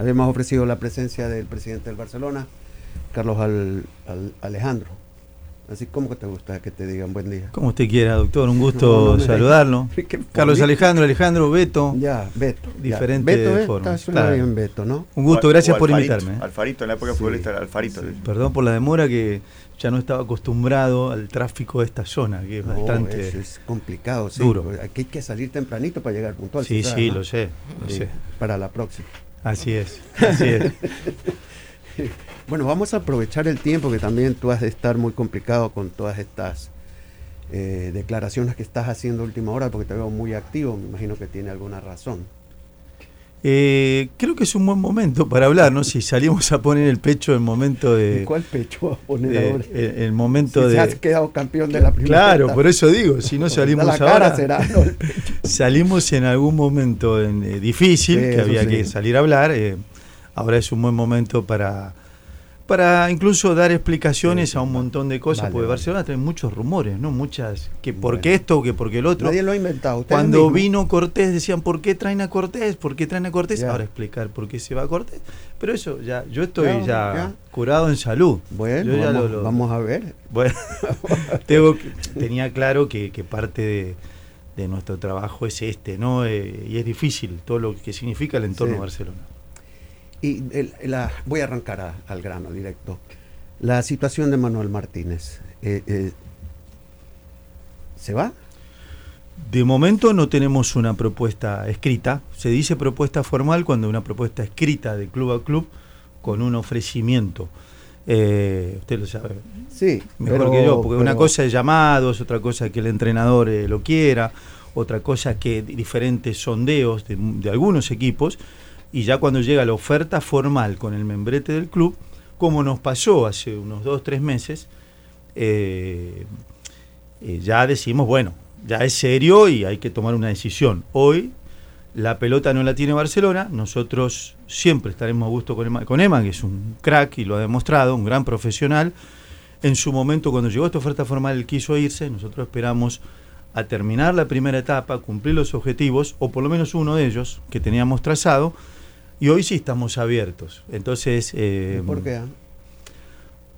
habíamos ofrecido la presencia del presidente del Barcelona, Carlos Alejandro. Así como que te gusta que te digan buen día. Como usted quiera, doctor, un gusto saludarlo. Carlos Alejandro, Alejandro, Beto. Ya, Beto. Diferentes formas. bien Beto, ¿no? Un gusto, gracias por invitarme. Alfarito, en la época futbolista Alfarito. Perdón por la demora que ya no estaba acostumbrado al tráfico de esta zona, que es bastante es complicado, sí. Duro. Aquí hay que salir tempranito para llegar puntual. Sí, sí, lo sé, lo sé. Para la próxima. Así es, así es. Bueno, vamos a aprovechar el tiempo que también tú has de estar muy complicado con todas estas eh, declaraciones que estás haciendo última hora, porque te veo muy activo, me imagino que tiene alguna razón. Eh, creo que es un buen momento para hablar, ¿no? Si salimos a poner el pecho en momento de. ¿Cuál pecho a poner ahora? El, momento de. has quedado campeón de la primera. Claro, por eso digo, si no salimos la ahora. será, salimos en algún momento en, eh, difícil, que había que salir a hablar. ahora es un buen momento para para incluso dar explicaciones a un montón de cosas, porque Barcelona tiene muchos rumores, ¿no? Muchas, que por qué esto, que por qué el otro. Nadie lo ha inventado. Cuando vino Cortés decían, ¿por qué traen a Cortés? ¿Por qué traen a Cortés? Ahora explicar por qué se va a Cortés. Pero eso, ya, yo estoy ya, curado en salud. Bueno, vamos, a ver. Bueno, tengo, tenía claro que, parte de, nuestro trabajo es este, ¿no? Eh, y es difícil todo lo que significa el entorno de Barcelona. Y la, voy a arrancar al grano directo. La situación de Manuel Martínez. Eh, eh, ¿Se va? De momento no tenemos una propuesta escrita. Se dice propuesta formal cuando una propuesta escrita de club a club con un ofrecimiento. Eh, usted lo sabe sí, mejor que yo, porque una cosa es llamados, otra cosa es que el entrenador lo quiera, otra cosa es que diferentes sondeos de algunos equipos y ya cuando llega la oferta formal con el membrete del club, como nos pasó hace unos dos, tres meses, eh, eh, ya decimos, bueno, ya es serio y hay que tomar una decisión. Hoy la pelota no la tiene Barcelona, nosotros siempre estaremos a gusto con Emma, con Emma, que es un crack y lo ha demostrado, un gran profesional. En su momento, cuando llegó esta oferta formal, él quiso irse, nosotros esperamos a terminar la primera etapa, cumplir los objetivos, o por lo menos uno de ellos que teníamos trazado, y hoy sí estamos abiertos. Entonces. Eh, ¿Por qué?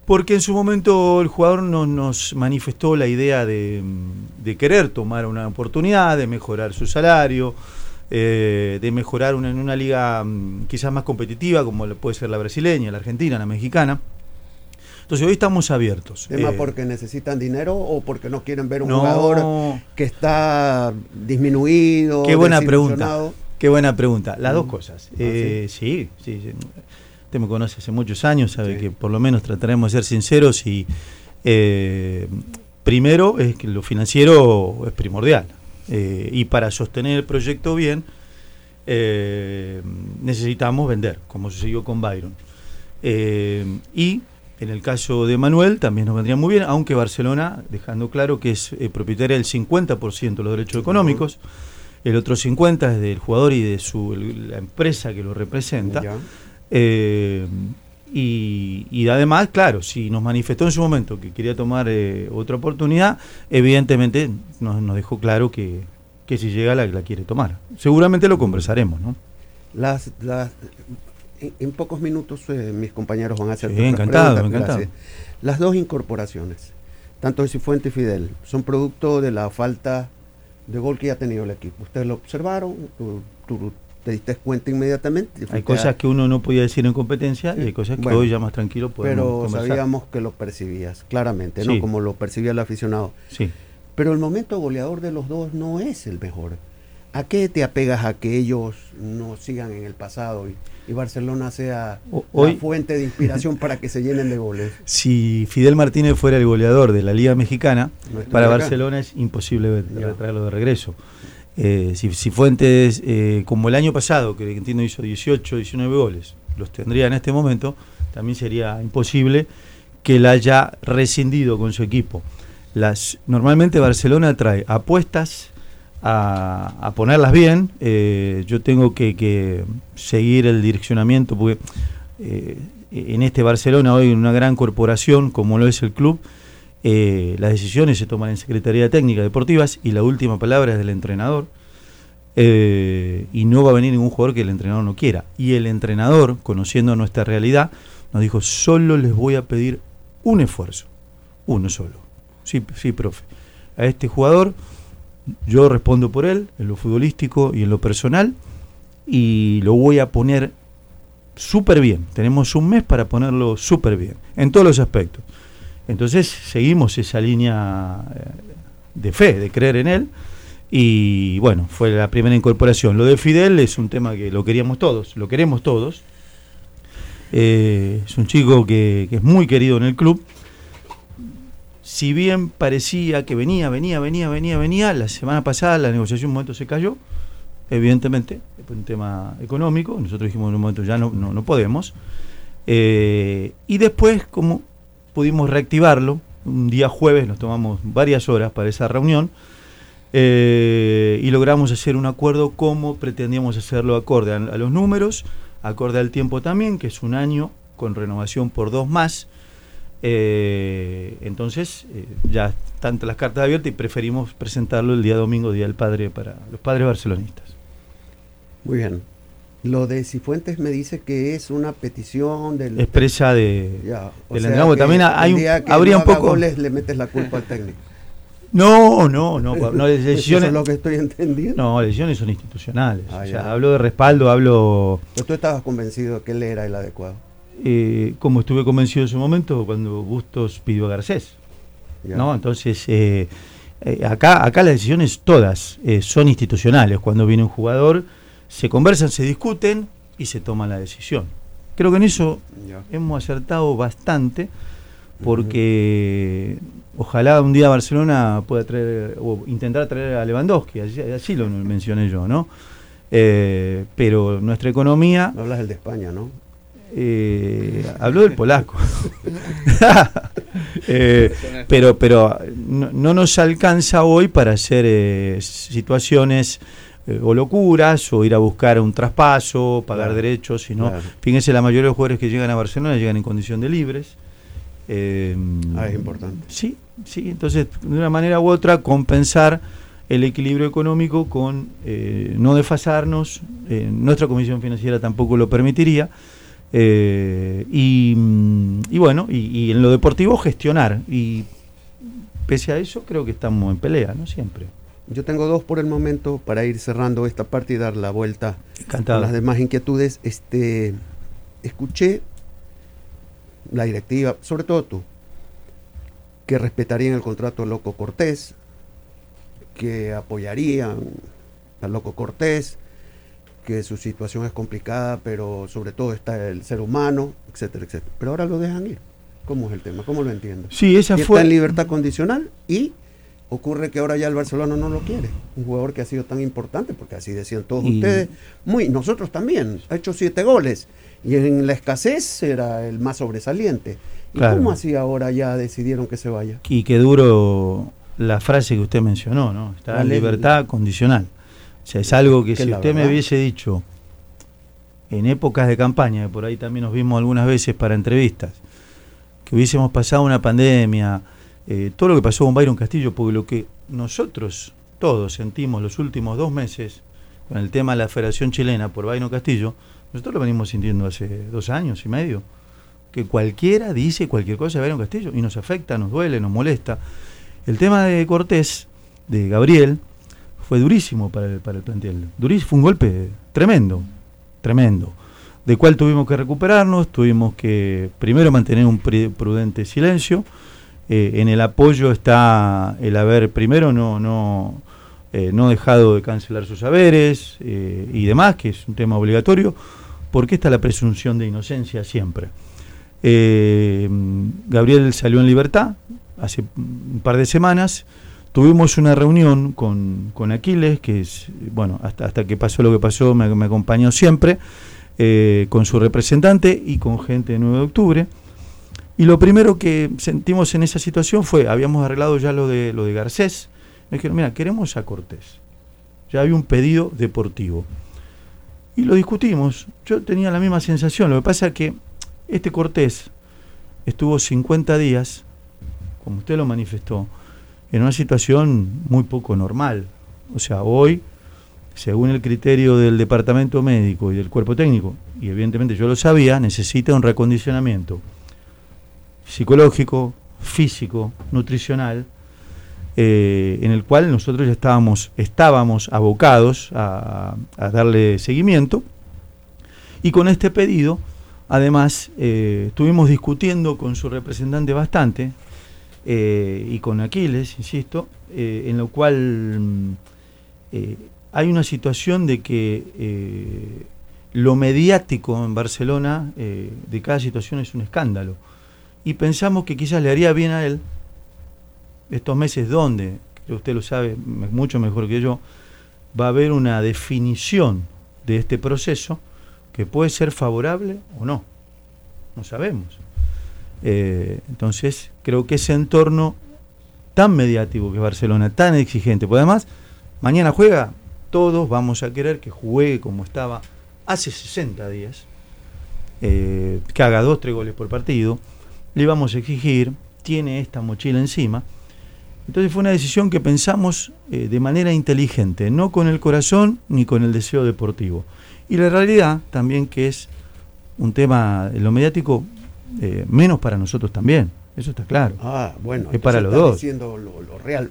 Porque en su momento el jugador nos manifestó la idea de, querer tomar una oportunidad, de mejorar su salario, eh, de mejorar en una liga mm, quizás más competitiva, como puede ser la brasileña, la argentina, la mexicana. Entonces hoy estamos abiertos. ¿Tema eh, porque necesitan dinero o porque no quieren ver un jugador que está disminuido? Qué buena pregunta. Qué buena pregunta. Las dos mm. cosas. Ah, eh, sí? sí, Usted me conoce hace muchos años, sabe que por lo menos trataremos de ser sinceros y eh, primero es que lo financiero es primordial. Eh, y para sostener el proyecto bien, necesitamos vender, como sucedió con Byron. y en el caso de Manuel también nos vendría muy bien, aunque Barcelona, dejando claro que es propietaria del 50% de los derechos económicos el otro 50 es del jugador y de su, la empresa que lo representa. Eh, y, además, claro, si nos manifestó en su momento que quería tomar eh, otra oportunidad, evidentemente nos, dejó claro que, si llega la, la quiere tomar. Seguramente lo conversaremos, ¿no? Las, en, pocos minutos eh, mis compañeros van a hacer sí, encantado, encantado. Las dos incorporaciones, tanto de Cifuente y Fidel, son producto de la falta de gol que ya ha tenido el equipo. Ustedes lo observaron, tú, te diste cuenta inmediatamente. Hay cosas que uno no podía decir en competencia y hay cosas que hoy ya más tranquilo podemos Pero sabíamos que lo percibías, claramente, ¿no? Como lo percibía el aficionado. Sí. Pero el momento goleador de los dos no es el mejor. ¿A qué te apegas a que ellos no sigan en el pasado y, Barcelona sea Hoy, fuente de inspiración para que se llenen de goles? Si Fidel Martínez fuera el goleador de la Liga Mexicana, para Barcelona es imposible traerlo de regreso. Eh, si, Fuentes, eh, como el año pasado, que entiendo hizo 18, 19 goles, los tendría en este momento, también sería imposible que él haya rescindido con su equipo. Las, normalmente Barcelona trae apuestas a, ponerlas bien. Eh, yo tengo que, seguir el direccionamiento porque eh, en este Barcelona hoy, en una gran corporación como lo es el club, eh, las decisiones se toman en Secretaría Técnica Deportivas y la última palabra es del entrenador. y no va a venir ningún jugador que el entrenador no quiera. Y el entrenador, conociendo nuestra realidad, nos dijo, solo les voy a pedir un esfuerzo, uno solo. Sí, sí, profe. A este jugador yo respondo por él, en lo futbolístico y en lo personal, y lo voy a poner súper bien. Tenemos un mes para ponerlo súper bien, en todos los aspectos. Entonces seguimos esa línea eh, de fe, de creer en él. Y bueno, fue la primera incorporación. Lo de Fidel es un tema que lo queríamos todos, lo queremos todos. Eh, es un chico que, es muy querido en el club. Si bien parecía que venía, venía, venía, venía, venía, la semana pasada la negociación un momento se cayó, evidentemente, por un tema económico. Nosotros dijimos en un momento ya no, no, podemos. Eh, y después, como pudimos reactivarlo, un día jueves nos tomamos varias horas para esa reunión eh, y logramos hacer un acuerdo como pretendíamos hacerlo acorde a, los números, acorde al tiempo también, que es un año con renovación por dos más. Eh, entonces eh, ya están las cartas abiertas y preferimos presentarlo el día domingo, Día del Padre, para los padres barcelonistas. Muy bien. Lo de Cifuentes me dice que es una petición del expresa de del También hay un, habría un poco le metes la culpa al técnico. No, no, no, no decisiones. es lo que estoy entendiendo. No, decisiones son institucionales. Ah, hablo de respaldo, hablo. Pero tú estabas convencido que él era el adecuado. Eh, como estuve convencido en su momento cuando Bustos pidió a Garcés. ¿no? Entonces, eh, eh, acá, acá las decisiones todas son institucionales. Cuando viene un jugador, se conversan, se discuten y se toma la decisión. Creo que en eso hemos acertado bastante porque ojalá un día Barcelona pueda traer o intentar traer a Lewandowski, así, lo mencioné yo, ¿no? Eh, pero nuestra economía... hablas del de España, ¿no? Eh, habló del polaco. Eh, pero pero no, nos alcanza hoy para hacer situaciones o locuras o ir a buscar un traspaso, pagar derechos, sino, fíjense, la mayoría de los jugadores que llegan a Barcelona llegan en condición de libres. ah, es importante. Sí, Sí, entonces, de una manera u otra, compensar el equilibrio económico con eh, no desfasarnos, eh, nuestra Comisión Financiera tampoco lo permitiría, eh, y, bueno, y, en lo deportivo gestionar, y pese a eso creo que estamos en pelea, ¿no? Siempre. Yo tengo dos por el momento para ir cerrando esta parte y dar la vuelta a las demás inquietudes. Este, escuché la directiva, sobre todo tú, que respetarían el contrato Loco Cortés, que apoyarían al Loco Cortés, que su situación es complicada, pero sobre todo está el ser humano, etcétera, etcétera. Pero ahora lo dejan ir. ¿Cómo es el tema? ¿Cómo lo entiendo? Sí, esa fue. Está en libertad condicional y ocurre que ahora ya el Barcelona no lo quiere. Un jugador que ha sido tan importante, porque así decían todos ustedes, muy, nosotros también, ha hecho siete goles y en la escasez era el más sobresaliente. ¿Y cómo así ahora ya decidieron que se vaya? Y qué duro la frase que usted mencionó, ¿no? Está en libertad condicional. O sea, es algo que, si usted me hubiese dicho en épocas de campaña, por ahí también nos vimos algunas veces para entrevistas, que hubiésemos pasado una pandemia, eh, todo lo que pasó con Byron Castillo, porque lo que nosotros todos sentimos los últimos dos meses con el tema de la Federación Chilena por Byron Castillo, nosotros lo venimos sintiendo hace dos años y medio que cualquiera dice cualquier cosa de Byron Castillo y nos afecta, nos duele, nos molesta. El tema de Cortés, de Gabriel, fue durísimo para el, plantel. Durísimo, fue un golpe tremendo, tremendo, de cual tuvimos que recuperarnos, tuvimos que primero mantener un prudente silencio. Eh, en el apoyo está el haber primero no, no, eh, no dejado de cancelar sus haberes eh, y demás, que es un tema obligatorio, porque está la presunción de inocencia siempre. Gabriel salió en libertad hace un par de semanas. Tuvimos una reunión con, Aquiles, que es, bueno, hasta, hasta que pasó lo que pasó, me, acompañó siempre, eh, con su representante y con gente de 9 de octubre. Y lo primero que sentimos en esa situación fue, habíamos arreglado ya lo de, lo de Garcés, me dijeron, mira, queremos a Cortés. Ya había un pedido deportivo. Y lo discutimos. Yo tenía la misma sensación. Lo que pasa es que este Cortés estuvo 50 días, como usted lo manifestó, en una situación muy poco normal. O sea, hoy según el criterio del departamento médico y del cuerpo técnico, y evidentemente yo lo sabía, necesita un recondicionamiento psicológico, físico, nutricional, eh, en el cual nosotros ya estábamos, estábamos abocados a, darle seguimiento. Y con este pedido, además, eh, estuvimos discutiendo con su representante bastante, eh, y con Aquiles, insisto, en lo cual mm, hay una situación de que lo mediático en Barcelona de cada situación es un escándalo. Y pensamos que quizás le haría bien a él estos meses donde, usted lo sabe mucho mejor que yo, va a haber una definición de este proceso que puede ser favorable o no. No sabemos. Eh, entonces, creo que ese entorno tan mediático que es Barcelona, tan exigente, porque además, mañana juega, todos vamos a querer que juegue como estaba hace 60 días, eh, que haga dos, tres goles por partido, le vamos a exigir, tiene esta mochila encima, entonces fue una decisión que pensamos eh, de manera inteligente, no con el corazón ni con el deseo deportivo. Y la realidad también que es un tema, lo mediático, eh, menos para nosotros también, eso está claro. Ah, bueno, es para los dos. diciendo lo real.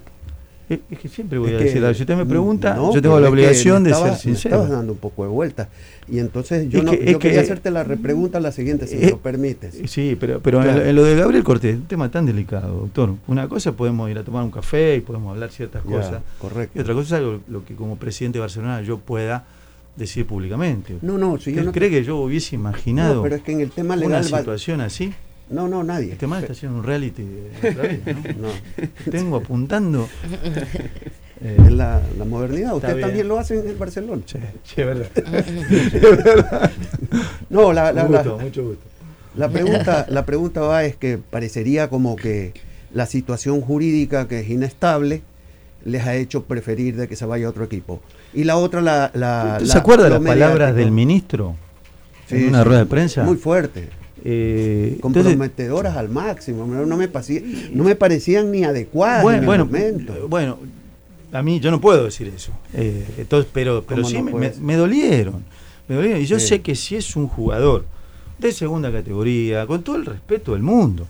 Es, que siempre voy a decir, si usted me pregunta, yo tengo la obligación de ser sincero. Me estabas dando un poco de vuelta. Y entonces yo, no, quería hacerte la repregunta la siguiente, si me lo permites. Sí, pero, pero en, lo de Gabriel Cortés, un tema tan delicado, doctor. Una cosa podemos ir a tomar un café y podemos hablar ciertas cosas. Correcto. Y otra cosa es lo, que como presidente de Barcelona yo pueda decir públicamente. No, no, si yo no cree que yo hubiese imaginado pero es que en el tema legal una situación así? No, no, nadie. Este man está haciendo un reality. Tengo apuntando. Eh, la, la, modernidad. Usted también lo hace en Barcelona. Sí, sí es verdad. No, la, la, mucho gusto. La pregunta, la pregunta va es que parecería como que la situación jurídica que es inestable les ha hecho preferir de que se vaya a otro equipo. Y la otra, la... la ¿Se acuerda de las palabras del ministro en una rueda de prensa? Muy fuerte. Eh, comprometedoras al máximo, no me, no me parecían ni adecuadas bueno, bueno, bueno, a mí yo no puedo decir eso, eh, entonces, pero, pero sí me, dolieron, y yo sé que si es un jugador de segunda categoría, con todo el respeto del mundo,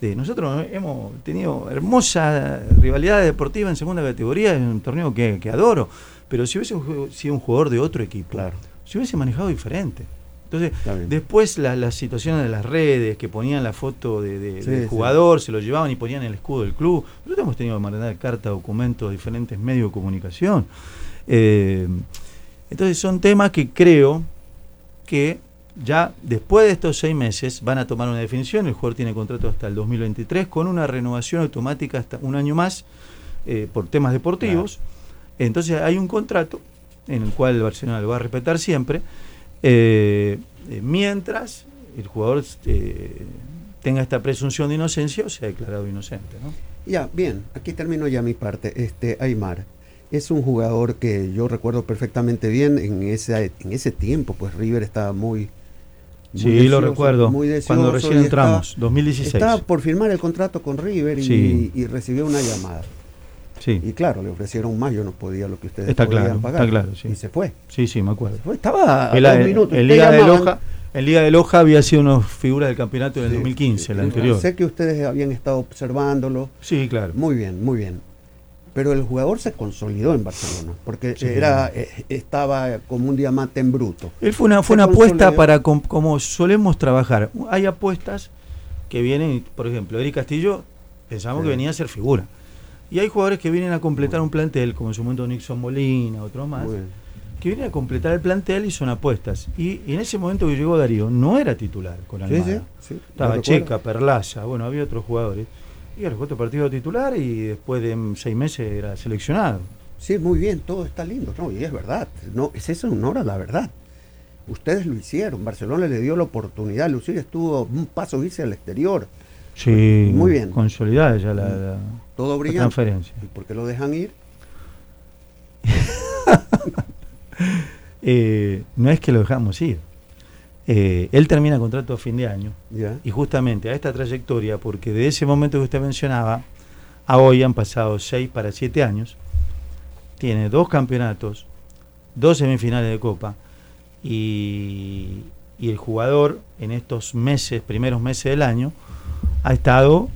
de, nosotros hemos tenido hermosa rivalidad deportiva en segunda categoría, en un torneo que, adoro, pero si hubiese sido un jugador de otro equipo, claro. se hubiese manejado diferente. Entonces, después las situaciones de las redes que ponían la foto de, del jugador, se lo llevaban y ponían el escudo del club. Nosotros hemos tenido que mandar carta, documentos, diferentes medios de comunicación. Eh, entonces, son temas que creo que ya después de estos seis meses van a tomar una definición. El jugador tiene contrato hasta el 2023 con una renovación automática hasta un año más eh, por temas deportivos. Entonces, hay un contrato en el cual el Barcelona lo va a respetar siempre eh, eh, mientras el jugador eh, tenga esta presunción de inocencia o sea declarado inocente. ¿no? Ya, bien, aquí termino ya mi parte. Este Aymar es un jugador que yo recuerdo perfectamente bien en ese, en ese tiempo, pues River estaba muy... sí, lo recuerdo, cuando recién entramos, 2016. Estaba por firmar el contrato con River y recibió una llamada. Y claro, le ofrecieron más, yo no podía lo que ustedes está podían pagar. Está claro, Y se fue. Sí, sí, me acuerdo. Estaba a dos minutos. En Liga, de Loja, en Liga de Loja había sido una figura del campeonato en el 2015, el anterior. Sé que ustedes habían estado observándolo. Sí, claro. Muy bien, muy bien. Pero el jugador se consolidó en Barcelona, porque era eh, estaba como un diamante en bruto. Él fue una, fue una apuesta para, como solemos trabajar. Hay apuestas que vienen, por ejemplo, Eric Castillo, pensamos que venía a ser figura. Y hay jugadores que vienen a completar un plantel, como en su momento Nixon Molina, otro más, que vienen a completar el plantel y son apuestas. Y, en ese momento que llegó Darío, no era titular con Almada. Estaba Checa, Perlaza, bueno, había otros jugadores. Y a los cuatro partidos titular y después de seis meses era seleccionado. Sí, muy bien, todo está lindo, no, y es verdad, no, es eso honor a la verdad. Ustedes lo hicieron, Barcelona le dio la oportunidad, Lucía estuvo un paso irse al exterior. Sí, muy bien. Consolidada ya la, todo brillante. transferencia. ¿Y por qué lo dejan ir? Eh, no es que lo dejamos ir. Eh, él termina contrato a fin de año. Y justamente a esta trayectoria, porque de ese momento que usted mencionaba, a hoy han pasado seis para siete años, tiene dos campeonatos, dos semifinales de Copa y, y el jugador en estos meses, primeros meses del año, ha estado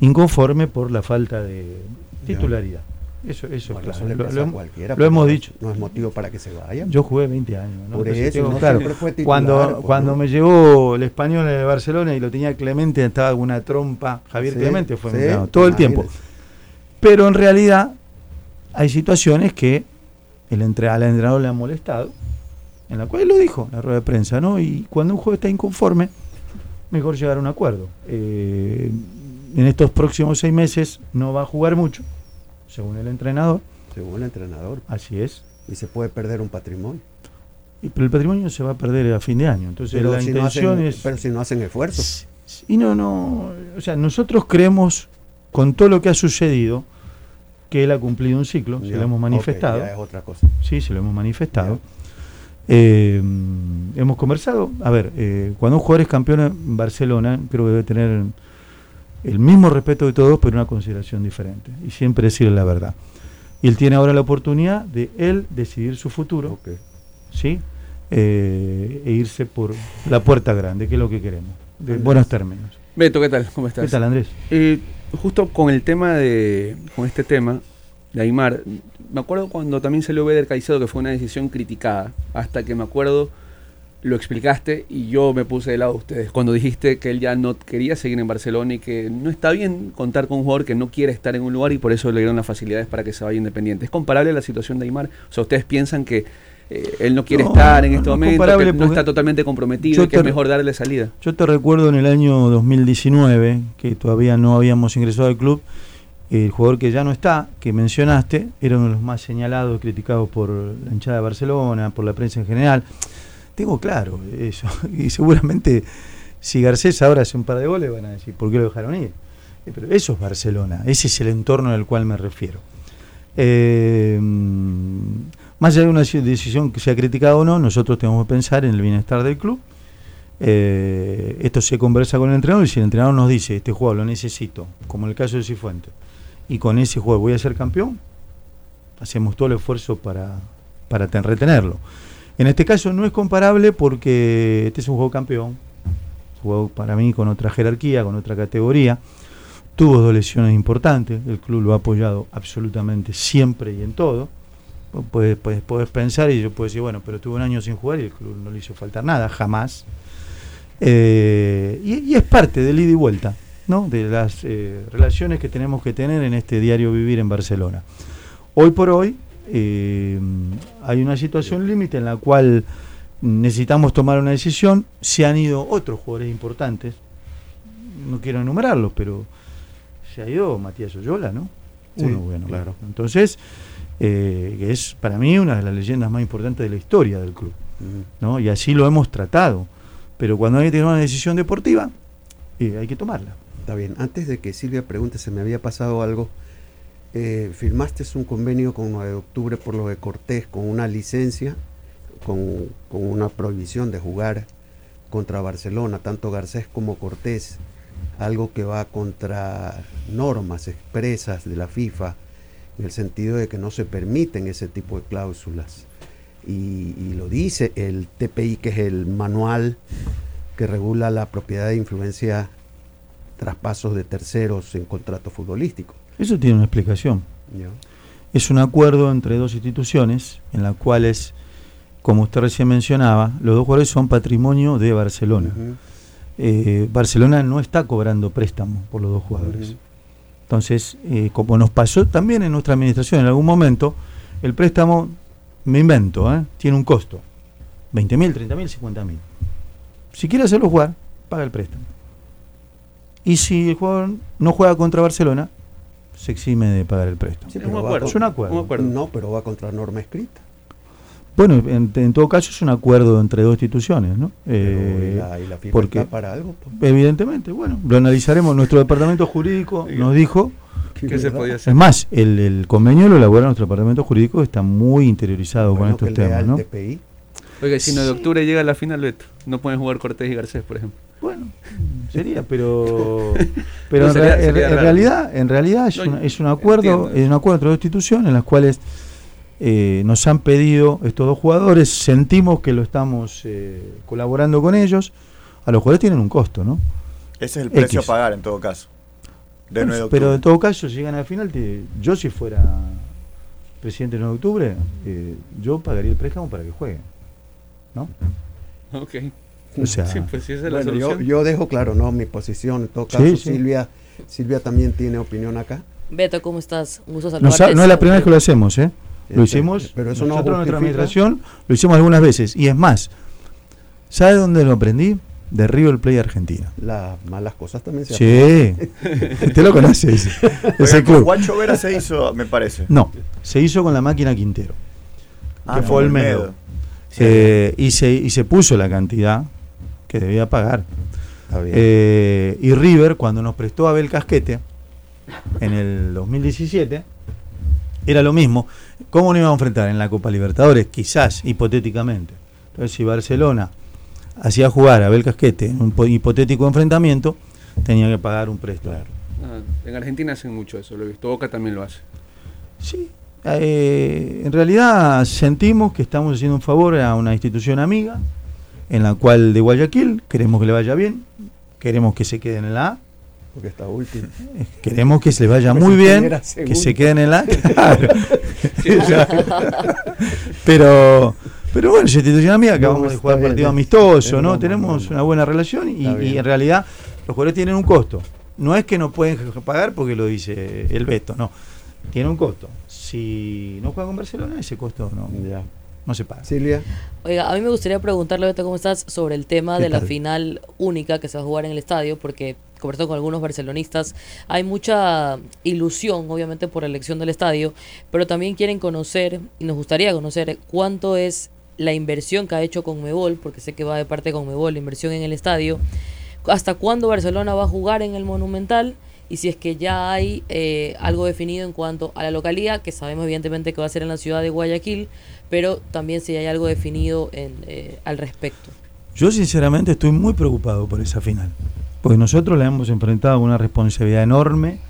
inconforme por la falta de titularidad. Eso, eso Bueno, eso claro. pasa Lo, lo- cualquiera, lo pero hemos dicho. No es motivo para que se vaya. Yo jugué 20 años. ¿no? Por Entonces eso, tengo no claro, siempre fue titular, cuando pues, cuando ¿no? me llegó el español el Barcelona y lo tenía Clemente, estaba alguna trompa. Javier Sí, Clemente fue mi sí, entrenador, todo el tiempo. Pero en realidad hay situaciones que el entre, al entrenador le han molestado, en la cual él lo dijo en la rueda de prensa, ¿no? Y cuando un juego está inconforme, mejor llegar a un acuerdo. Eh, en estos próximos seis meses no va a jugar mucho, según el entrenador, Según el entrenador. así es. Y se puede perder un patrimonio. Y- pero el patrimonio se va a perder a fin de año. Entonces la si no intención hacen, es. pero si no hacen esfuerzo. Y no, no. O sea, nosotros creemos, con todo lo que ha sucedido, que él ha cumplido un ciclo, se Ya, lo hemos manifestado. ya es otra cosa. Sí, se lo hemos manifestado. Eh, hemos conversado. A ver, eh, cuando un jugador es campeón en Barcelona, creo que debe tener el mismo respeto de todos, pero una consideración diferente. Y siempre decirle la verdad. Y él tiene ahora la oportunidad de él decidir su futuro. ¿sí? Eh, e irse por la puerta grande, que es lo que queremos. De buenos términos. Beto, ¿qué tal? ¿Cómo estás? ¿Qué tal, Andrés? Eh, justo con el tema de. con este tema de Aymar, me acuerdo cuando también salió Beder Caicedo que fue una decisión criticada, hasta que me acuerdo lo explicaste y yo me puse de lado de ustedes cuando dijiste que él ya no quería seguir en Barcelona y que no está bien contar con un jugador que no quiere estar en un lugar y por eso le dieron las facilidades para que se vaya independiente. ¿Es comparable a la situación de Aymar? O sea, ¿ustedes piensan que eh, él no quiere No, estar en este no momento, que no está totalmente comprometido y que es mejor darle salida? Yo te recuerdo en el año 2019, que todavía no habíamos ingresado al club, el jugador que ya no está, que mencionaste, era uno de los más señalados, criticados por la hinchada de Barcelona, por la prensa en general. Tengo claro eso. Y seguramente si Garcés ahora hace un par de goles van a decir, ¿por qué lo dejaron ir? Eh, Pero eso es Barcelona, ese es el entorno al cual me refiero. Eh, más allá de una decisión que sea criticada o no, nosotros tenemos que pensar en el bienestar del club. Eh, esto se conversa con el entrenador y si el entrenador nos dice, este jugador lo necesito, como en el caso de Cifuentes, y con ese juego voy a ser campeón, hacemos todo el esfuerzo para, para ten- retenerlo. En este caso no es comparable porque este es un juego campeón, jugó para mí con otra jerarquía, con otra categoría, tuvo dos lesiones importantes, el club lo ha apoyado absolutamente siempre y en todo. Puedes, puedes, puedes pensar y yo puedo decir, bueno, pero estuvo un año sin jugar y el club no le hizo faltar nada, jamás. Eh, y, y es parte del ida y vuelta, ¿no? De las eh, relaciones que tenemos que tener en este diario vivir en Barcelona. Hoy por hoy eh, hay una situación límite en la cual necesitamos tomar una decisión. Se han ido otros jugadores importantes, no quiero enumerarlos, pero se ha ido Matías Oyola, ¿no? Sí, Uno bueno, claro. Entonces, eh, que es para mí una de las leyendas más importantes de la historia del club. ¿no? Y así lo hemos tratado. Pero cuando hay que tomar una decisión deportiva, eh, hay que tomarla. Está bien. Antes de que Silvia pregunte, se me había pasado algo. Eh, firmaste un convenio con 9 de octubre por lo de Cortés con una licencia, con, con una prohibición de jugar contra Barcelona, tanto Garcés como Cortés, algo que va contra normas expresas de la FIFA, en el sentido de que no se permiten ese tipo de cláusulas. Y, y lo dice el TPI, que es el manual que regula la propiedad de influencia traspasos de terceros en contrato futbolístico. Eso tiene una explicación. Es un acuerdo entre dos instituciones en las cuales, como usted recién mencionaba, los dos jugadores son patrimonio de Barcelona. Eh, Barcelona no está cobrando préstamo por los dos jugadores. Entonces, eh, como nos pasó también en nuestra administración en algún momento, el préstamo, me invento, ¿eh? tiene un costo. 20 mil, 30 mil, 50 mil. Si quiere hacerlo jugar, paga el préstamo. Y si el jugador no juega contra Barcelona, se exime de pagar el préstamo. Sí, Es pero un acuerdo. con- Es un acuerdo. Un acuerdo. No, pero va contra norma escrita. Bueno, en, en todo caso es un acuerdo entre dos instituciones, ¿no? Eh, y la, y la FIFA porque- está para algo. pues. evidentemente, bueno, lo analizaremos. Nuestro departamento jurídico nos dijo ¿Qué se podía Es hacer? más, el, el convenio lo elabora nuestro departamento jurídico, que está muy interiorizado con estos que temas, ¿no? TPI. Oiga, si no de Sí. octubre llega la final, Beto, no pueden jugar Cortés y Garcés, por ejemplo. Bueno, sería, pero pero No, en, sería- en- sería en raro. realidad, en realidad es, No, una- es un acuerdo, entiendo. es un acuerdo entre dos instituciones en las cuales Eh, nos han pedido estos dos jugadores, sentimos que lo estamos eh, colaborando con ellos. A los jugadores tienen un costo, ¿no? Ese es el precio a pagar en todo caso. pero en todo caso, llegan al final, yo si fuera presidente del 9 de octubre, eh, yo pagaría el préstamo para que jueguen. ¿No? Ok. O sea, pues yo, dejo claro no mi posición. En todo caso, Silvia, Silvia también tiene opinión acá. Beto, ¿cómo estás? Un gusto no, no es la primera vez que lo hacemos, ¿eh? Lo hicimos, pero eso nosotros en nuestra administración lo hicimos algunas veces. Y es más, ¿sabe dónde lo aprendí? De River Play Argentina. Las malas cosas también se Sí, usted lo conoce. Ese club. Guacho Vera se hizo, me parece. No, se hizo con la máquina Quintero. Ah, que fue Olmedo. Eh, y, se, y se puso la cantidad que debía pagar. Eh, y River, cuando nos prestó a Abel Casquete, en el 2017, era lo mismo. ¿Cómo nos íbamos a enfrentar en la Copa Libertadores? Quizás, hipotéticamente. Entonces, si Barcelona hacía jugar a Abel Casquete en un hipotético enfrentamiento, tenía que pagar un préstamo. Ah, en Argentina hacen mucho eso, lo he visto, Boca también lo hace. Sí, eh, en realidad sentimos que estamos haciendo un favor a una institución amiga, en la cual de Guayaquil queremos que le vaya bien, queremos que se queden en la A. Porque está último. Eh, queremos que se le vaya muy bien, que se queden en la A. pero, pero bueno, es institución amiga, acabamos de jugar partido amistoso, ¿no? Tenemos una buena relación y, en realidad los jugadores tienen un costo. No es que no pueden pagar porque lo dice el Beto, no. Tiene un costo. Si no juega con Barcelona, ese costo no. Ya no se paga. Silvia. Oiga, a mí me gustaría preguntarle, Beto, ¿cómo estás? Sobre el tema de la final única que se va a jugar en el estadio, porque conversando con algunos barcelonistas, hay mucha ilusión, obviamente, por la elección del estadio, pero también quieren conocer, y nos gustaría conocer, cuánto es la inversión que ha hecho Conmebol, porque sé que va de parte de Conmebol, la inversión en el estadio, hasta cuándo Barcelona va a jugar en el Monumental y si es que ya hay eh, algo definido en cuanto a la localidad, que sabemos evidentemente que va a ser en la ciudad de Guayaquil, pero también si hay algo definido eh, al respecto. Yo sinceramente estoy muy preocupado por esa final, porque nosotros la hemos enfrentado con una responsabilidad enorme,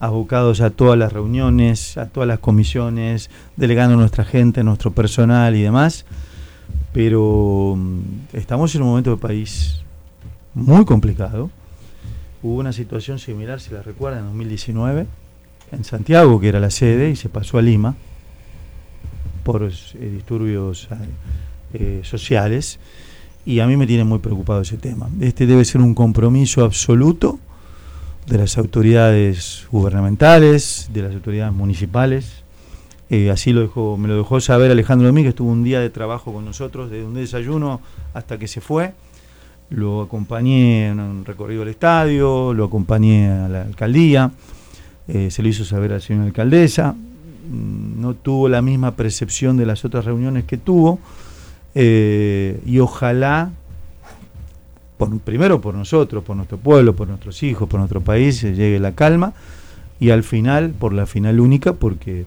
abocados a todas las reuniones, a todas las comisiones, delegando a nuestra gente, nuestro personal y demás, pero mm, estamos en un momento de país muy complicado Hubo una situación similar, si la recuerdan, en 2019, en Santiago, que era la sede, y se pasó a Lima por eh, disturbios eh, sociales. Y a mí me tiene muy preocupado ese tema. Este debe ser un compromiso absoluto de las autoridades gubernamentales, de las autoridades municipales. Eh, así lo dejó, me lo dejó saber Alejandro Domínguez, estuvo un día de trabajo con nosotros, desde un desayuno hasta que se fue lo acompañé en un recorrido al estadio, lo acompañé a la alcaldía, eh, se lo hizo saber a la señora alcaldesa, mm, no tuvo la misma percepción de las otras reuniones que tuvo, eh, y ojalá, por, primero por nosotros, por nuestro pueblo, por nuestros hijos, por nuestro país, llegue la calma, y al final, por la final única, porque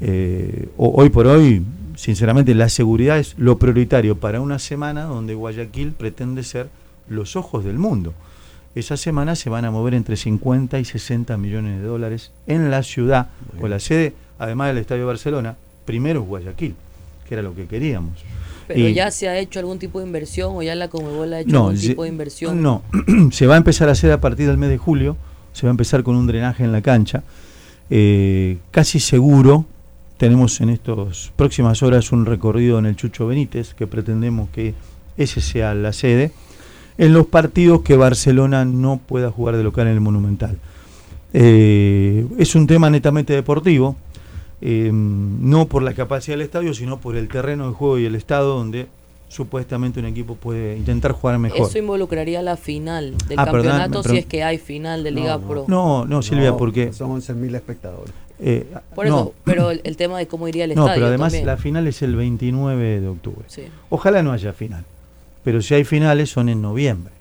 eh, hoy por hoy sinceramente la seguridad es lo prioritario para una semana donde Guayaquil pretende ser los ojos del mundo. Esa semana se van a mover entre 50 y 60 millones de dólares en la ciudad, con la sede, además del Estadio de Barcelona, primero es Guayaquil, que era lo que queríamos. ¿Pero ya se ha hecho algún tipo de inversión o ya la Comebol ha hecho algún tipo de inversión? No, se va a empezar a hacer a partir del mes de julio, se va a empezar con un drenaje en la cancha. Eh, casi seguro, tenemos en estas próximas horas un recorrido en el Chucho Benítez, que pretendemos que ese sea la sede, en los partidos que Barcelona no pueda jugar de local en el Monumental. Eh, es un tema netamente deportivo, eh, no por la capacidad del estadio, sino por el terreno de juego y el estado donde supuestamente un equipo puede intentar jugar mejor. Eso involucraría la final del ah, campeonato si es que hay final de Liga Pro. No, no, Silvia, porque... Son 11.000 espectadores. Eh, Por eso, pero el, tema de cómo iría el estadio. No, pero además la final es el 29 de octubre. Ojalá no haya final, pero si hay finales son en noviembre,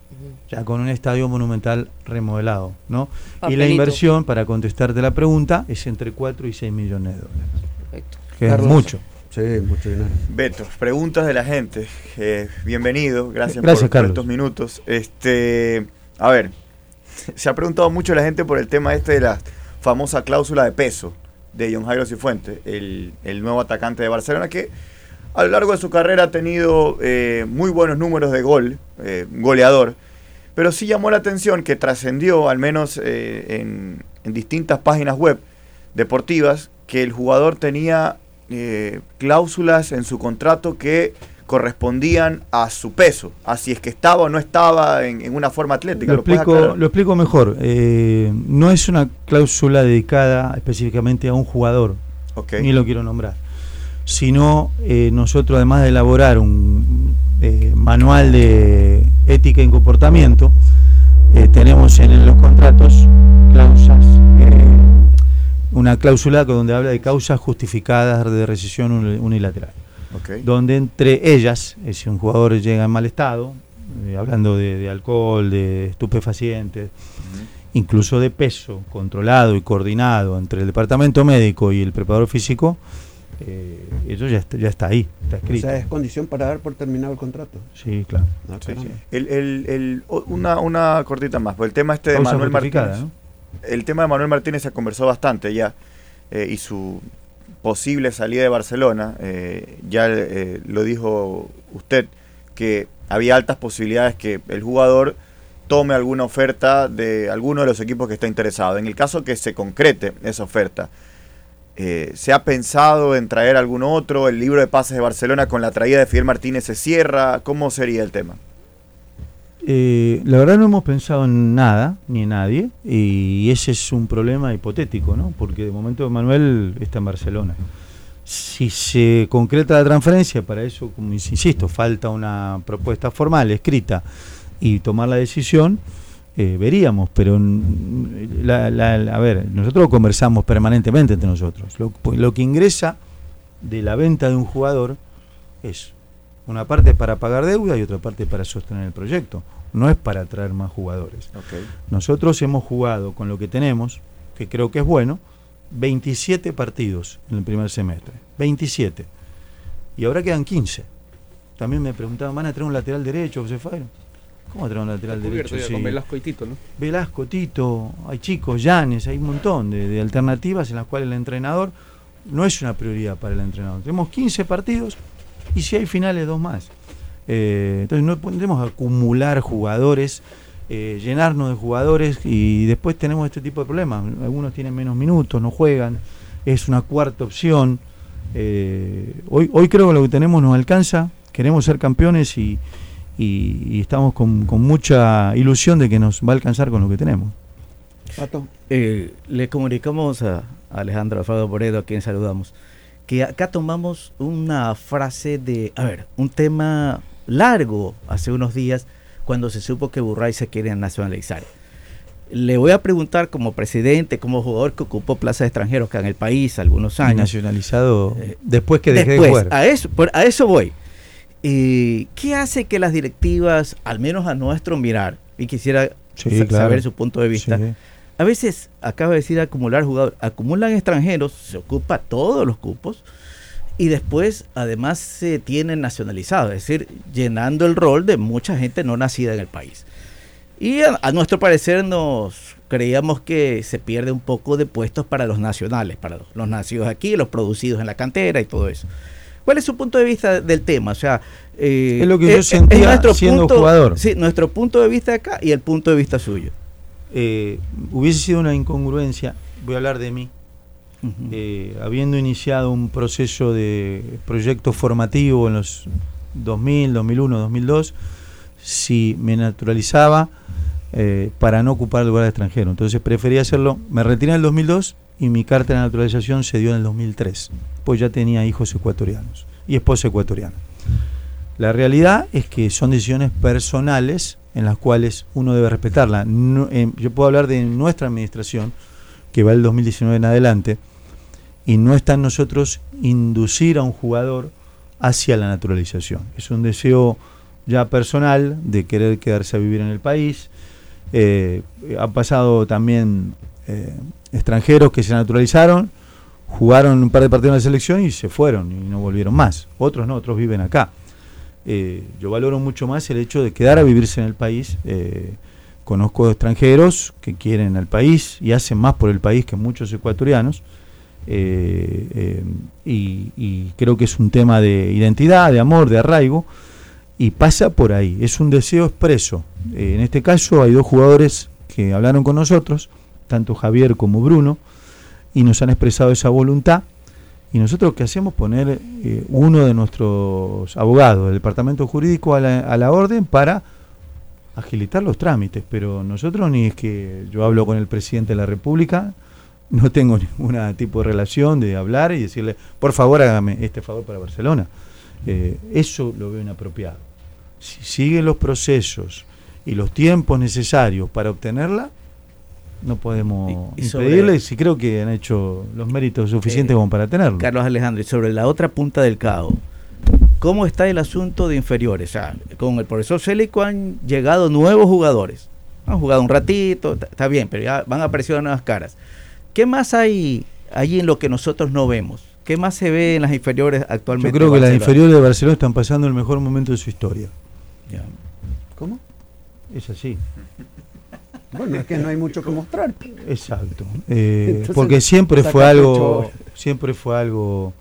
ya con un estadio monumental remodelado. ¿no? Y la inversión, para contestarte la pregunta, es entre 4 y 6 millones de dólares. Perfecto. Que es mucho. Sí, mucho dinero. Beto, preguntas de la gente. Eh, bienvenido, gracias, por, estos minutos. Este, a ver, se ha preguntado mucho la gente por el tema este de las famosa cláusula de peso de John Jairo Cifuente, el, el nuevo atacante de Barcelona, que a lo largo de su carrera ha tenido eh, muy buenos números de gol, eh, goleador, pero sí llamó la atención que trascendió, al menos eh, en, distintas páginas web deportivas, que el jugador tenía cláusulas en su contrato que correspondían a su peso, a si es que estaba o no estaba en, una forma atlética. Lo, explico, lo explico mejor. no es una cláusula dedicada específicamente a un jugador, ni lo quiero nombrar sino eh, nosotros además de elaborar un eh, manual de ética y comportamiento, eh, tenemos en los contratos cláusulas, una cláusula donde habla de causas justificadas de rescisión unilateral. Donde entre ellas, si un jugador llega en mal estado, hablando de, alcohol, de estupefacientes, incluso de peso controlado y coordinado entre el departamento médico y el preparador físico, eh, eso ya está, ya está ahí, está escrito. O sea, es condición para dar por terminado el contrato. Sí, claro. Ah, el, el, una, una cortita más, el tema este de Manuel Martínez. El tema de Manuel Martínez se conversó bastante ya eh, y su posible salida de Barcelona, eh, ya eh, lo dijo usted, que había altas posibilidades que el jugador tome alguna oferta de alguno de los equipos que está interesado. En el caso que se concrete esa oferta, eh, ¿Se ha pensado en traer algún otro? ¿El libro de pases de Barcelona con la traída de Fidel Martínez se cierra? ¿Cómo sería el tema? Eh, la verdad no hemos pensado en nada, ni en nadie, y ese es un problema hipotético, ¿no? Porque de momento Manuel está en Barcelona. Si se concreta la transferencia, para eso, como insisto, falta una propuesta formal, escrita, y tomar la decisión, eh, veríamos, pero a ver, nosotros conversamos permanentemente entre nosotros. Lo, que ingresa de la venta de un jugador es una parte para pagar deuda y otra parte para sostener el proyecto. No es para atraer más jugadores. Nosotros hemos jugado con lo que tenemos, que creo que es bueno, 27 partidos en el primer semestre. 27. Y ahora quedan 15. También me preguntaban, ¿van a traer un lateral derecho, José Fabio? ¿Cómo traer un lateral derecho? Con Velasco y Tito, ¿no? Velasco, Tito, hay chicos, Llanes, hay un montón de, alternativas en las cuales el entrenador no es una prioridad para el entrenador. Tenemos 15 partidos y si hay finales, dos más. Eh, entonces no podemos acumular jugadores, eh, llenarnos de jugadores y después tenemos este tipo de problemas. Algunos tienen menos minutos, no juegan, es una cuarta opción. Eh, hoy, hoy creo que lo que tenemos nos alcanza, queremos ser campeones y, y, estamos con, mucha ilusión de que nos va a alcanzar con lo que tenemos. Eh, le comunicamos a Alejandro Alfredo Boredo, a quien saludamos, que acá tomamos una frase de, a ver, un tema largo hace unos días cuando se supo que Burray se quiere nacionalizar. Le voy a preguntar como presidente, como jugador que ocupó plaza de extranjeros acá en el país algunos años. nacionalizado eh, después que dejé de jugar. A eso, a eso voy. Eh, ¿Qué hace que las directivas, al menos a nuestro mirar, y quisiera saber su punto de vista, a veces, acaba de decir acumular jugadores, acumulan extranjeros, se ocupa todos los cupos, y después además se tienen nacionalizados, es decir, llenando el rol de mucha gente no nacida en el país. Y a, nuestro parecer nos creíamos que se pierde un poco de puestos para los nacionales, para los nacidos aquí, los producidos en la cantera y todo eso. ¿Cuál es su punto de vista del tema? O sea, eh, es lo que yo sentía siendo jugador. Sí, nuestro punto de vista acá y el punto de vista suyo. Eh, hubiese sido una incongruencia, voy a hablar de mí, eh, habiendo iniciado un proceso de proyecto formativo en los 2000, 2001, 2002, si me naturalizaba para no ocupar el lugar de extranjero. Entonces prefería hacerlo, me retiré en el 2002 y mi carta de naturalización se dio en el 2003, pues ya tenía hijos ecuatorianos y esposa ecuatoriana. La realidad es que son decisiones personales en las cuales uno debe respetarla. Eh, yo puedo hablar de nuestra administración, que va del 2019 en adelante, y no está en nosotros inducir a un jugador hacia la naturalización. Es un deseo ya personal de querer quedarse a vivir en el país. Eh, ha pasado también eh, extranjeros que se naturalizaron, jugaron un par de partidos en la selección y se fueron y no volvieron más. Otros no, otros viven acá. Eh, yo valoro mucho más el hecho de quedar a vivirse en el país. Eh, conozco extranjeros que quieren el país y hacen más por el país que muchos ecuatorianos y, y, creo que es un tema de identidad, de amor, de arraigo, y pasa por ahí. Es un deseo expreso. en este caso hay dos jugadores que hablaron con nosotros, tanto Javier como Bruno, y nos han expresado esa voluntad. Y nosotros que hacemos poner eh, uno de nuestros abogados del departamento jurídico a la, a la, orden para agilitar los trámites. Pero nosotros ni es que yo hablo con el presidente de la República, no tengo ningún tipo de relación de hablar y decirle, por favor hágame este favor para Barcelona. Eh, eso lo veo inapropiado. Si siguen los procesos y los tiempos necesarios para obtenerla, no podemos y, impedirles y creo que han hecho los méritos suficientes como para tenerlo. Carlos Alejandro, y sobre la otra punta del cabo, ¿cómo está el asunto de inferiores? con el profesor Célico han llegado nuevos jugadores. Han jugado un ratito, está bien, pero ya van apareciendo nuevas caras. ¿Qué más hay allí en lo que nosotros no vemos? ¿Qué más se ve en las inferiores actualmente? Yo creo que las inferiores de Barcelona están pasando el mejor momento de su historia. ¿Cómo? Es así. Bueno, es que no hay mucho que mostrar. Exacto. Eh, porque siempre fue algo, siempre fue algo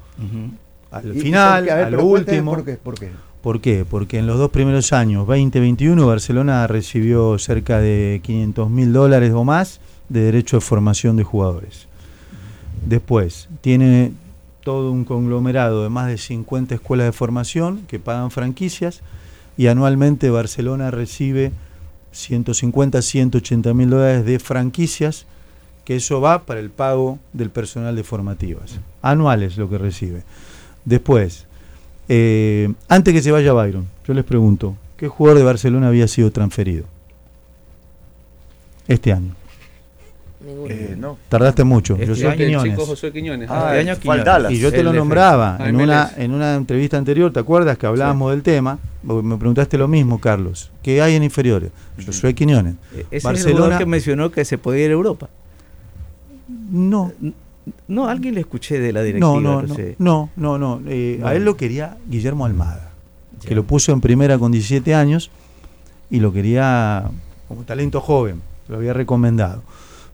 al final, a, lo último. ¿por qué? ¿Por qué? ¿Por qué? Porque en los dos primeros años, 2021, Barcelona recibió cerca de 500 mil dólares o más de derecho de formación de jugadores. Después, tiene todo un conglomerado de más de 50 escuelas de formación que pagan franquicias y anualmente Barcelona recibe 150, 180 mil dólares de franquicias, que eso va para el pago del personal de formativas. Anuales lo que recibe. Después, eh, antes que se vaya Byron, yo les pregunto, ¿qué jugador de Barcelona había sido transferido? Este año. Eh, no. Tardaste mucho. Este yo soy Quiñones. José Quiñones. Ah, este año Y yo te lo nombraba en una, en una entrevista anterior, ¿te acuerdas que hablábamos del tema? Me preguntaste lo mismo, Carlos. ¿Qué hay en inferiores? Yo soy Quiñones. ¿Ese Barcelona, es el que mencionó que se podía ir a Europa? No. No, alguien le escuché de la directiva. No, no, no. No, no, eh, A él lo quería Guillermo Almada, que lo puso en primera con 17 años y lo quería como talento joven, lo había recomendado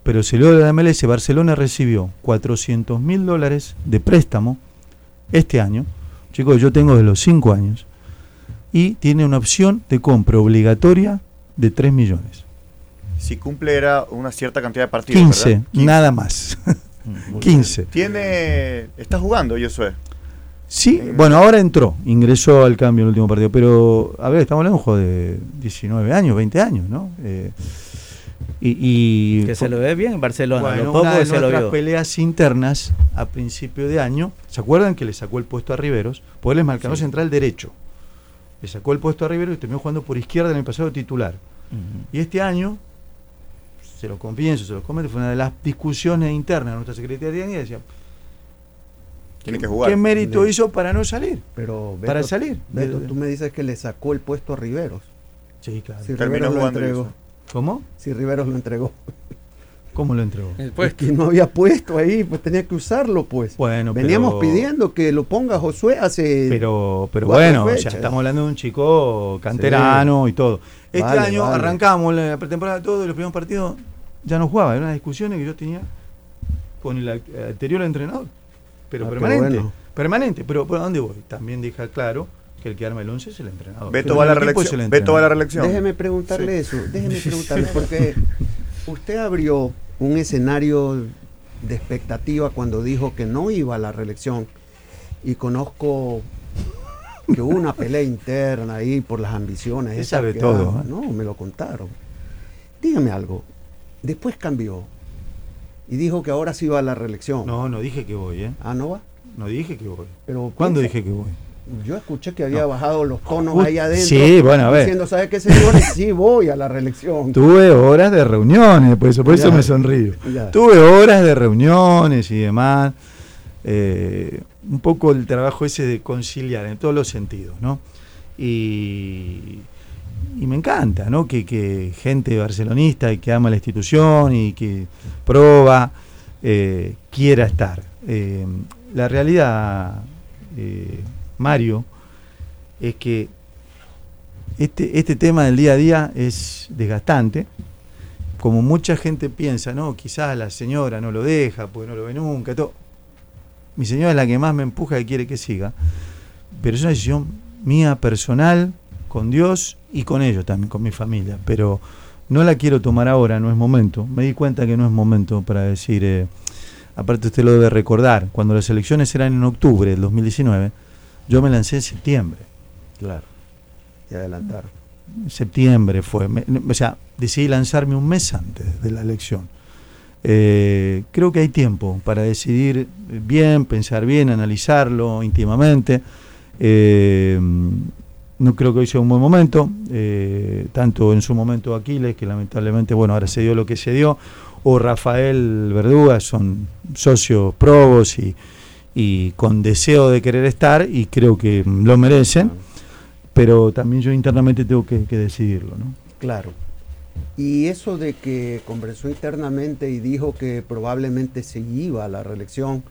pero si lo de la MLS, Barcelona recibió 400 mil dólares de préstamo este año. Chicos, yo tengo de los 5 años. Y tiene una opción de compra obligatoria de 3 millones. Si cumple era una cierta cantidad de partidos. 15, nada más. 15. Tiene. Está jugando, Josué. Sí, bueno, ahora entró, ingresó al cambio en el último partido, pero a ver, estamos hablando de un juego de 19 años, 20 años, ¿no? Eh, y, que se lo ve bien en Barcelona. Bueno, una de nuestras peleas internas a principio de año, ¿se acuerdan que le sacó el puesto a Riveros? Pues él es marcador central derecho. Le sacó el puesto a Riveros y terminó jugando por izquierda en el pasado titular. Y este año, se lo confieso, se lo comento, fue una de las discusiones internas de nuestra secretaría y decía, tiene que jugar. ¿Qué mérito hizo para no salir? Pero para salir. tú me dices que le sacó el puesto a Riveros. Sí, claro. Si Riveros lo entregó. ¿Cómo? Si Riveros lo entregó. ¿Cómo lo entregó? El Que no había puesto ahí, pues tenía que usarlo, pues. Bueno, Veníamos pidiendo que lo ponga Josué hace. Pero, pero bueno, ya estamos hablando de un chico canterano y todo. Este año arrancamos la pretemporada, todos los primeros partidos ya no jugaba. Era una discusión que yo tenía con el anterior entrenador. Pero ah, permanente. Permanente. Pero ¿por dónde voy? También deja claro que el que arma el 11 es el entrenador. Beto va a la reelección. Beto va a la reelección. Déjeme preguntarle eso, déjeme preguntarle, porque usted abrió un escenario de expectativa cuando dijo que no iba a la reelección y conozco que hubo una pelea interna ahí por las ambiciones. Él sabe todo. ¿eh? No, me lo contaron. Dígame algo. Después cambió y dijo que ahora sí va a la reelección. No, no dije que voy, ¿eh? Ah, ¿no va? No dije que voy. Pero ¿Cuándo dije que voy? Yo escuché que había bajado los tonos ahí adentro. Sí, bueno, a ver. Diciendo, ¿sabes qué, señores? Sí, voy a la reelección. Tuve horas de reuniones, por eso, por eso me sonrío. Tuve horas de reuniones y demás. Eh, un poco el trabajo ese de conciliar en todos los sentidos, ¿no? Y, y me encanta, ¿no? Que, que, gente barcelonista y que ama la institución y que proba eh, quiera estar. Eh, la realidad Mario, es que este, este tema del día a día es desgastante. Como mucha gente piensa, no, quizás la señora no lo deja, porque no lo ve nunca, todo. Mi señora es la que más me empuja y quiere que siga. Pero es una decisión mía personal, con Dios y con ellos también, con mi familia. Pero no la quiero tomar ahora, no es momento. Me di cuenta que no es momento para decir, eh, aparte usted lo debe recordar, cuando las elecciones eran en octubre del 2019, yo me lancé en septiembre. Claro, y adelantar. Septiembre fue, o sea, decidí lanzarme un mes antes de la elección. Eh, creo que hay tiempo para decidir bien, pensar bien, analizarlo íntimamente. Eh, no creo que hoy sea un buen momento, eh, tanto en su momento Aquiles, que lamentablemente, bueno, ahora se dio lo que se dio, o Rafael Verduga, son socios probos y, y con deseo de querer estar, y creo que lo merecen, pero también yo internamente tengo que, que decidirlo, ¿no? Claro. Y eso de que conversó internamente y dijo que probablemente se iba a la reelección,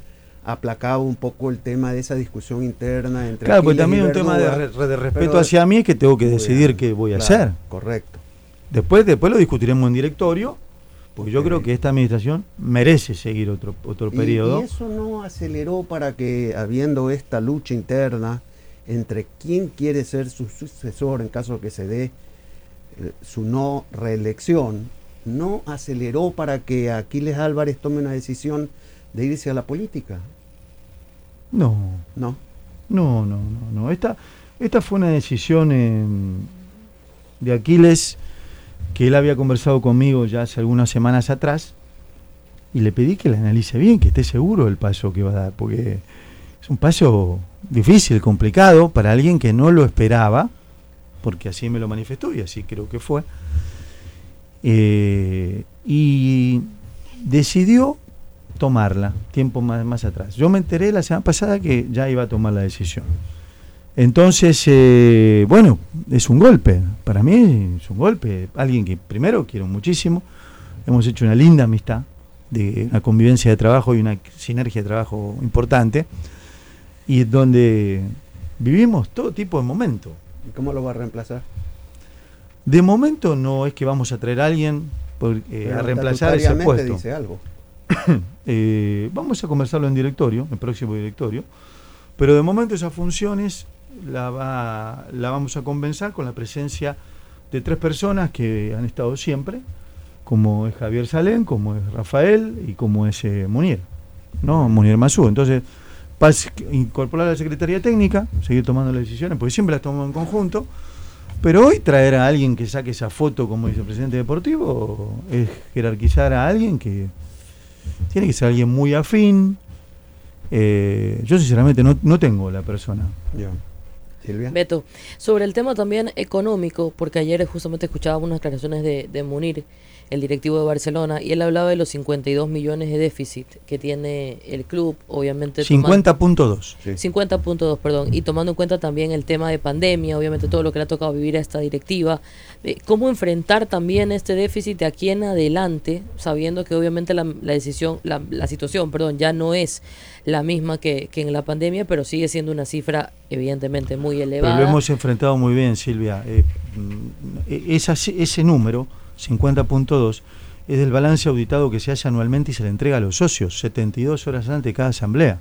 aplacaba un poco el tema de esa discusión interna entre Claro, pues también un tema de, respeto hacia mí es que tengo que decidir qué voy a hacer. Correcto. Después, después lo discutiremos en directorio, porque yo creo que esta administración merece seguir otro, otro periodo. ¿Y eso no aceleró para que, habiendo esta lucha interna entre quién quiere ser su sucesor en caso de que se dé eh, su no reelección, no aceleró para que Aquiles Álvarez tome una decisión de irse a la política. No. No. No, no, no, no. Esta, esta fue una decisión eh, de Aquiles que él había conversado conmigo ya hace algunas semanas atrás y le pedí que la analice bien, que esté seguro del paso que va a dar, porque es un paso difícil, complicado para alguien que no lo esperaba, porque así me lo manifestó y así creo que fue. Eh, y decidió tomarla tiempo más, más atrás. Yo me enteré la semana pasada que ya iba a tomar la decisión. Entonces, eh, bueno, es un golpe. Para mí es un golpe. Alguien que primero quiero muchísimo. Hemos hecho una linda amistad, de una convivencia de trabajo y una sinergia de trabajo importante. Y donde vivimos todo tipo de momentos. ¿Y cómo lo va a reemplazar? De momento no es que vamos a traer a alguien eh, a reemplazar ese puesto. dice algo. Eh, vamos a conversarlo en directorio, en próximo directorio, pero de momento esas funciones la, va, la vamos a convencer con la presencia de tres personas que han estado siempre, como es Javier Salén, como es Rafael y como es eh, ¿no? Munier Mazú. Entonces, incorporar a la Secretaría Técnica, seguir tomando las decisiones, porque siempre las tomamos en conjunto, pero hoy traer a alguien que saque esa foto como vicepresidente deportivo es jerarquizar a alguien que tiene que ser alguien muy afín. Eh, yo sinceramente no, no tengo la persona. Silvia. Beto, sobre el tema también económico, porque ayer justamente escuchaba unas declaraciones de, de Munir el directivo de Barcelona, y él hablaba de los 52 millones de déficit que tiene el club, obviamente. 50.2. 50.2, perdón, y tomando en cuenta también el tema de pandemia, obviamente todo lo que le ha tocado vivir a esta directiva, eh, ¿cómo enfrentar también este déficit de aquí en adelante, sabiendo que obviamente la, decisión, la, la, situación, perdón, ya no es la misma que, que, en la pandemia, pero sigue siendo una cifra evidentemente muy elevada. Pero lo hemos enfrentado muy bien, Silvia. Eh, mm, esa, ese número 50.2, es del balance auditado que se hace anualmente y se le entrega a los socios, 72 horas antes de cada asamblea.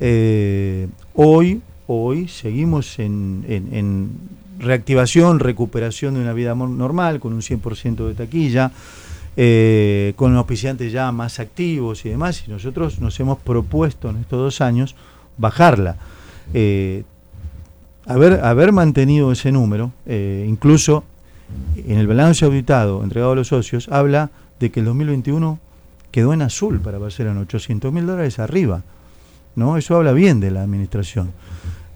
Eh, hoy, hoy seguimos en, reactivación, recuperación de una vida normal, con un 100% de taquilla, eh, con auspiciantes ya más activos y demás, y nosotros nos hemos propuesto en estos dos años bajarla. Eh, haber, haber mantenido ese número, incluso en el balance auditado entregado a los socios, habla de que el 2021 quedó en azul para Barcelona, 800 mil dólares arriba. ¿no? Eso habla bien de la administración.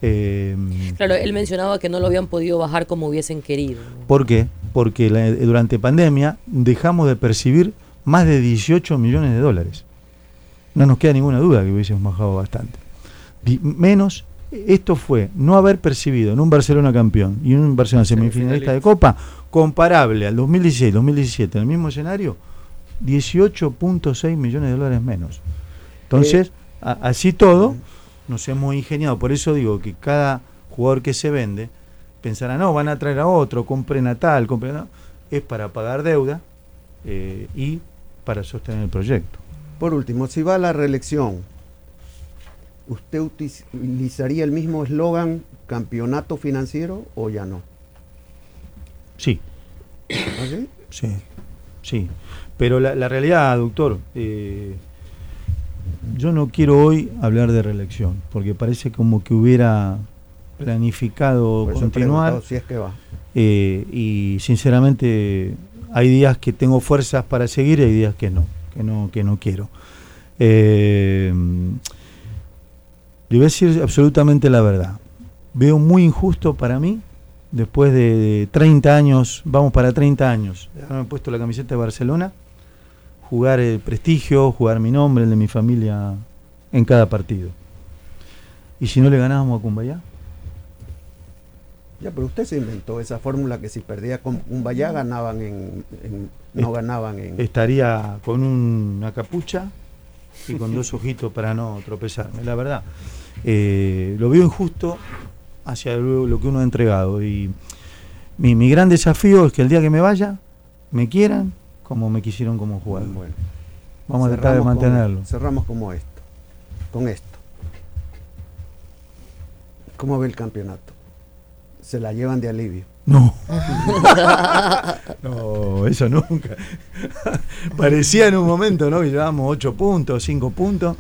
Eh, claro, él mencionaba que no lo habían podido bajar como hubiesen querido. ¿Por qué? Porque durante pandemia dejamos de percibir más de 18 millones de dólares. No nos queda ninguna duda que hubiésemos bajado bastante. menos esto fue no haber percibido en un Barcelona campeón y en un Barcelona semifinalista de Copa comparable al 2016-2017 en el mismo escenario, 18.6 millones de dólares menos. Entonces, así todo, nos hemos ingeniado. Por eso digo que cada jugador que se vende pensará, no, van a traer a otro, compren a tal, compren a... Es para pagar deuda eh, y para sostener el proyecto. Por último, si va a la reelección, ¿usted utilizaría el mismo eslogan campeonato financiero o ya no? Sí. ¿Ah, sí? Sí, sí. Pero la, la realidad, doctor, eh, yo no quiero hoy hablar de reelección, porque parece como que hubiera planificado continuar. Si es que va. Eh, y sinceramente hay días que tengo fuerzas para seguir y hay días que no, que no, que no quiero. Eh, le voy a decir absolutamente la verdad. Veo muy injusto para mí, después de 30 años, vamos para 30 años, haberme puesto la camiseta de Barcelona, jugar el prestigio, jugar mi nombre, el de mi familia en cada partido. ¿Y si no le ganábamos a Cumbayá? Ya, pero usted se inventó esa fórmula que si perdía con Cumbayá ganaban en, no ganaban en... Estaría con una capucha y con dos ojitos para no tropezarme, la verdad. Eh, lo veo injusto hacia lo, que uno ha entregado y mi, mi gran desafío es que el día que me vaya me quieran como me quisieron como jugador. Bueno, Vamos a tratar de mantenerlo. cerramos como esto, con esto. ¿Cómo ve el campeonato? Se la llevan de alivio. No. no, eso nunca. Parecía en un momento, ¿no? Que llevábamos 8 puntos, 5 puntos.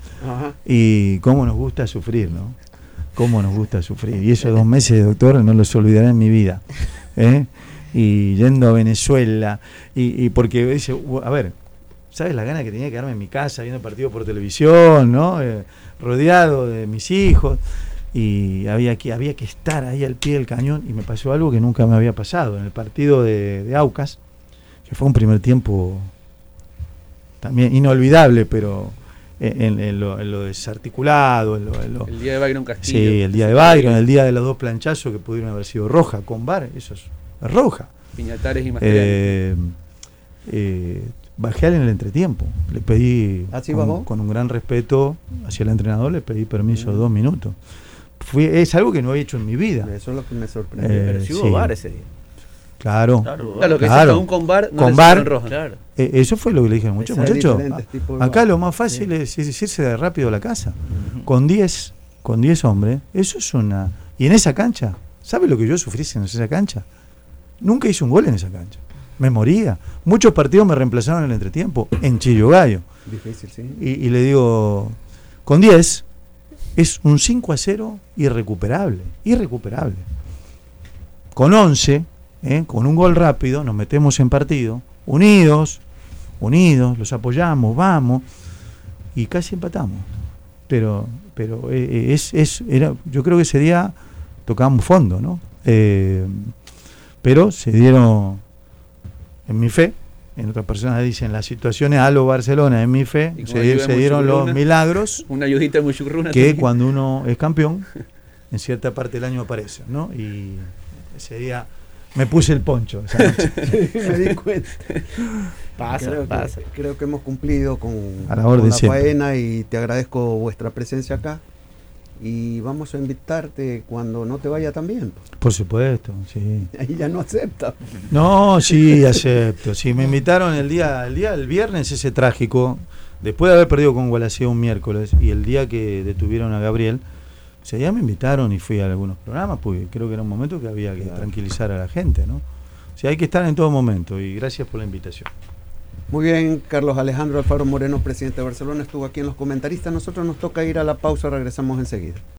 Y cómo nos gusta sufrir, ¿no? Cómo nos gusta sufrir. Y esos dos meses, doctor, no los olvidaré en mi vida. ¿eh? y yendo a Venezuela, y, porque dice, a ver, ¿sabes la gana que tenía de quedarme en mi casa viendo partido por televisión, ¿no? Eh, rodeado de mis hijos, y había que, había que estar ahí al pie del cañón, y me pasó algo que nunca me había pasado, en el partido de, Aucas, que fue un primer tiempo también inolvidable, pero en, lo, desarticulado. el día de Byron Castillo. Sí, el día de Byron, el día de los dos planchazos que pudieron haber sido roja con bar, eso es roja. Piñatares y eh, eh, bajé en el entretiempo. Le pedí, ¿Ah, con, un gran respeto hacia el entrenador, le pedí permiso de mm. dos minutos. Fue, es algo que no he hecho en mi vida. Eso es lo que me sorprendió. Eh, Pero si hubo bar ese día. Claro. Claro, que claro. un con bar, con bar. Eh, eso fue lo que le dije muchos muchachos. Acá lo más fácil es, irse de rápido a la casa. Con 10 con 10 hombres, eso es una. Y en esa cancha, ¿sabe lo que yo sufrí en esa cancha? Nunca hice un gol en esa cancha. Me moría. Muchos partidos me reemplazaron en el entretiempo, en Chillogallo. Difícil, sí. Y, le digo, con 10 es un 5 a 0 irrecuperable. Irrecuperable. Con 11, ¿eh? con un gol rápido, nos metemos en partido, unidos, unidos, los apoyamos, vamos, y casi empatamos. Pero, pero eh, eh, es, es, era, yo creo que ese día tocábamos fondo, ¿no? Eh, pero se dieron en mi fe, en otras personas dicen las situaciones a lo Barcelona, en mi fe, se, dieron los milagros. Una ayudita muy Que cuando uno es campeón, en cierta parte del año aparece, ¿no? Y ese día me puse el poncho. me di cuenta. Pasa, creo pasa. Que, creo que hemos cumplido con, la, faena y te agradezco vuestra presencia acá y vamos a invitarte cuando no te vaya tan bien. Por supuesto, sí. Ahí ya no acepta. No, sí, acepto. Sí, me invitaron el día, el día del viernes ese trágico, después de haber perdido con Gualaceo un miércoles y el día que detuvieron a Gabriel, o sea, ya me invitaron y fui a algunos programas, porque creo que era un momento que había que tranquilizar a la gente, ¿no? O sea, hay que estar en todo momento y gracias por la invitación. Muy bien, Carlos Alejandro Alfaro Moreno, presidente de Barcelona, estuvo aquí en los comentaristas. Nosotros nos toca ir a la pausa, regresamos enseguida.